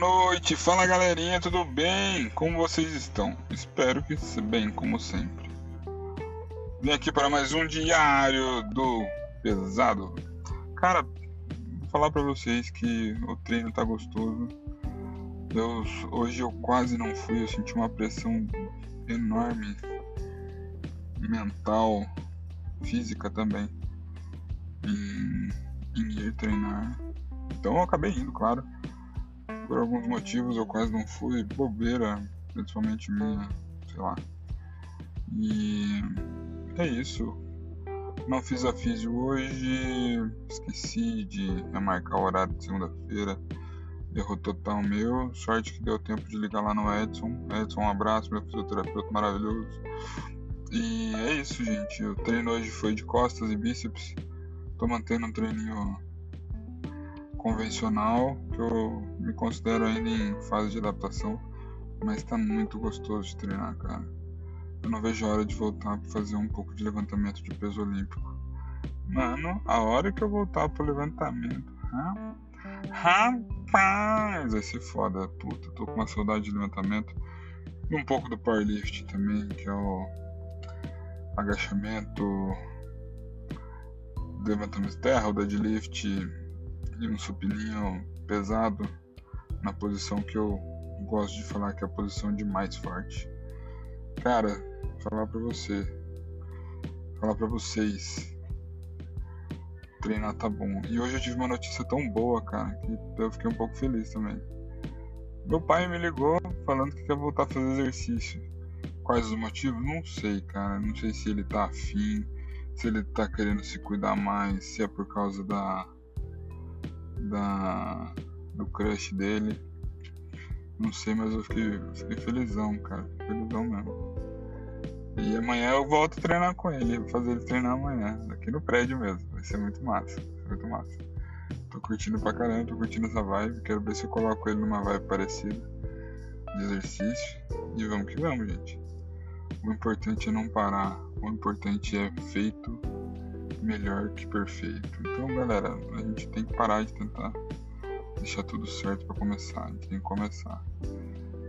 noite, fala galerinha, tudo bem? Como vocês estão? Espero que bem, como sempre. Vim aqui para mais um diário do pesado. Cara, vou falar para vocês que o treino tá gostoso. Eu, hoje eu quase não fui, eu senti uma pressão enorme mental, física também em, em ir treinar. Então eu acabei indo, claro por alguns motivos eu quase não fui, bobeira, principalmente minha, sei lá. E é isso. Não fiz a físio hoje, esqueci de marcar o horário de segunda-feira. Errou total meu. Sorte que deu tempo de ligar lá no Edson. Edson, um abraço, meu fisioterapeuta maravilhoso. E é isso, gente. O treino hoje foi de costas e bíceps. Tô mantendo um treininho convencional, que eu me considero ainda em fase de adaptação, mas tá muito gostoso de treinar, cara. Eu não vejo a hora de voltar para fazer um pouco de levantamento de peso olímpico. Mano, a hora que eu voltar pro levantamento, rapaz, vai ser foda, puta. Tô com uma saudade de levantamento. E um pouco do powerlift também, que é o agachamento, levantamento de terra, o deadlift e um supininho pesado na posição que eu gosto de falar que é a posição de mais forte. Cara, falar para você, falar para vocês, treinar tá bom. E hoje eu tive uma notícia tão boa, cara, que eu fiquei um pouco feliz também. Meu pai me ligou falando que quer voltar a fazer exercício. Quais os motivos? Não sei, cara. Não sei se ele tá afim, se ele tá querendo se cuidar mais, se é por causa da da do crush dele. Não sei, mas eu fiquei, fiquei felizão, cara. Felizão mesmo. E amanhã eu volto a treinar com ele. Vou fazer ele treinar amanhã. Aqui no prédio mesmo. Vai ser muito massa. Muito massa. Tô curtindo pra caramba, tô curtindo essa vibe. Quero ver se eu coloco ele numa vibe parecida de exercício. E vamos que vamos, gente. O importante é não parar. O importante é feito melhor que perfeito. Então, galera, a gente tem que parar de tentar deixar tudo certo para começar. A gente tem que começar.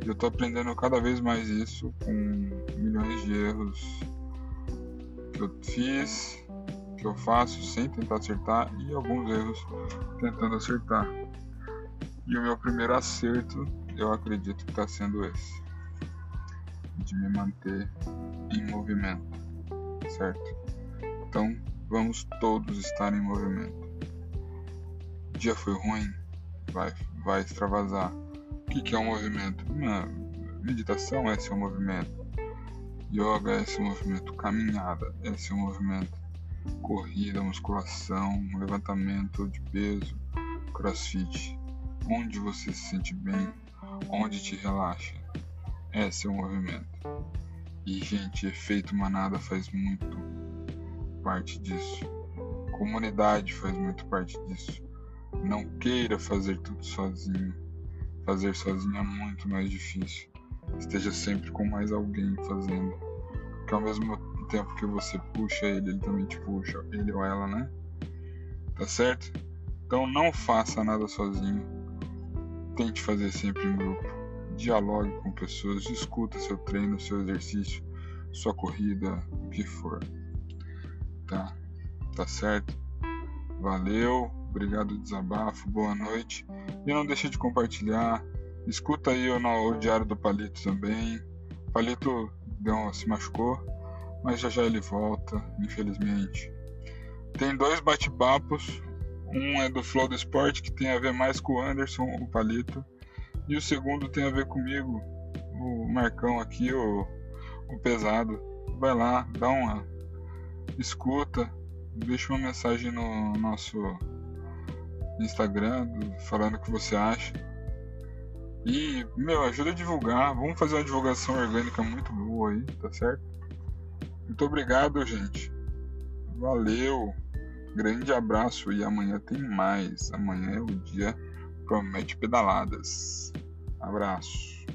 Eu tô aprendendo cada vez mais isso com milhões de erros que eu fiz, que eu faço sem tentar acertar e alguns erros tentando acertar. E o meu primeiro acerto, eu acredito que está sendo esse, de me manter em movimento, certo? Então, Vamos todos estar em movimento. O dia foi ruim, vai, vai extravasar. O que, que é um movimento? Meditação é esse movimento. Yoga é esse movimento. Caminhada é esse movimento. Corrida, musculação, levantamento de peso, crossfit. Onde você se sente bem, onde te relaxa. É o movimento. E, gente, efeito manada faz muito parte disso. Comunidade faz muito parte disso. Não queira fazer tudo sozinho. Fazer sozinho é muito mais difícil. Esteja sempre com mais alguém fazendo. Porque ao mesmo tempo que você puxa ele, ele também te puxa. Ele ou ela, né? Tá certo? Então não faça nada sozinho. Tente fazer sempre em grupo. Dialogue com pessoas, discuta seu treino, seu exercício, sua corrida, o que for tá? Tá certo? Valeu, obrigado desabafo, boa noite. E não deixe de compartilhar. Escuta aí o, o Diário do Palito também. Palito deu, se machucou, mas já já ele volta, infelizmente. Tem dois bate-papos. Um é do Flow do Esporte, que tem a ver mais com o Anderson, o Palito. E o segundo tem a ver comigo, o Marcão aqui, o, o Pesado. Vai lá, dá uma escuta, deixa uma mensagem no nosso Instagram falando o que você acha. E, meu, ajuda a divulgar. Vamos fazer uma divulgação orgânica muito boa aí, tá certo? Muito obrigado, gente. Valeu. Grande abraço e amanhã tem mais. Amanhã é o dia promete pedaladas. Abraço.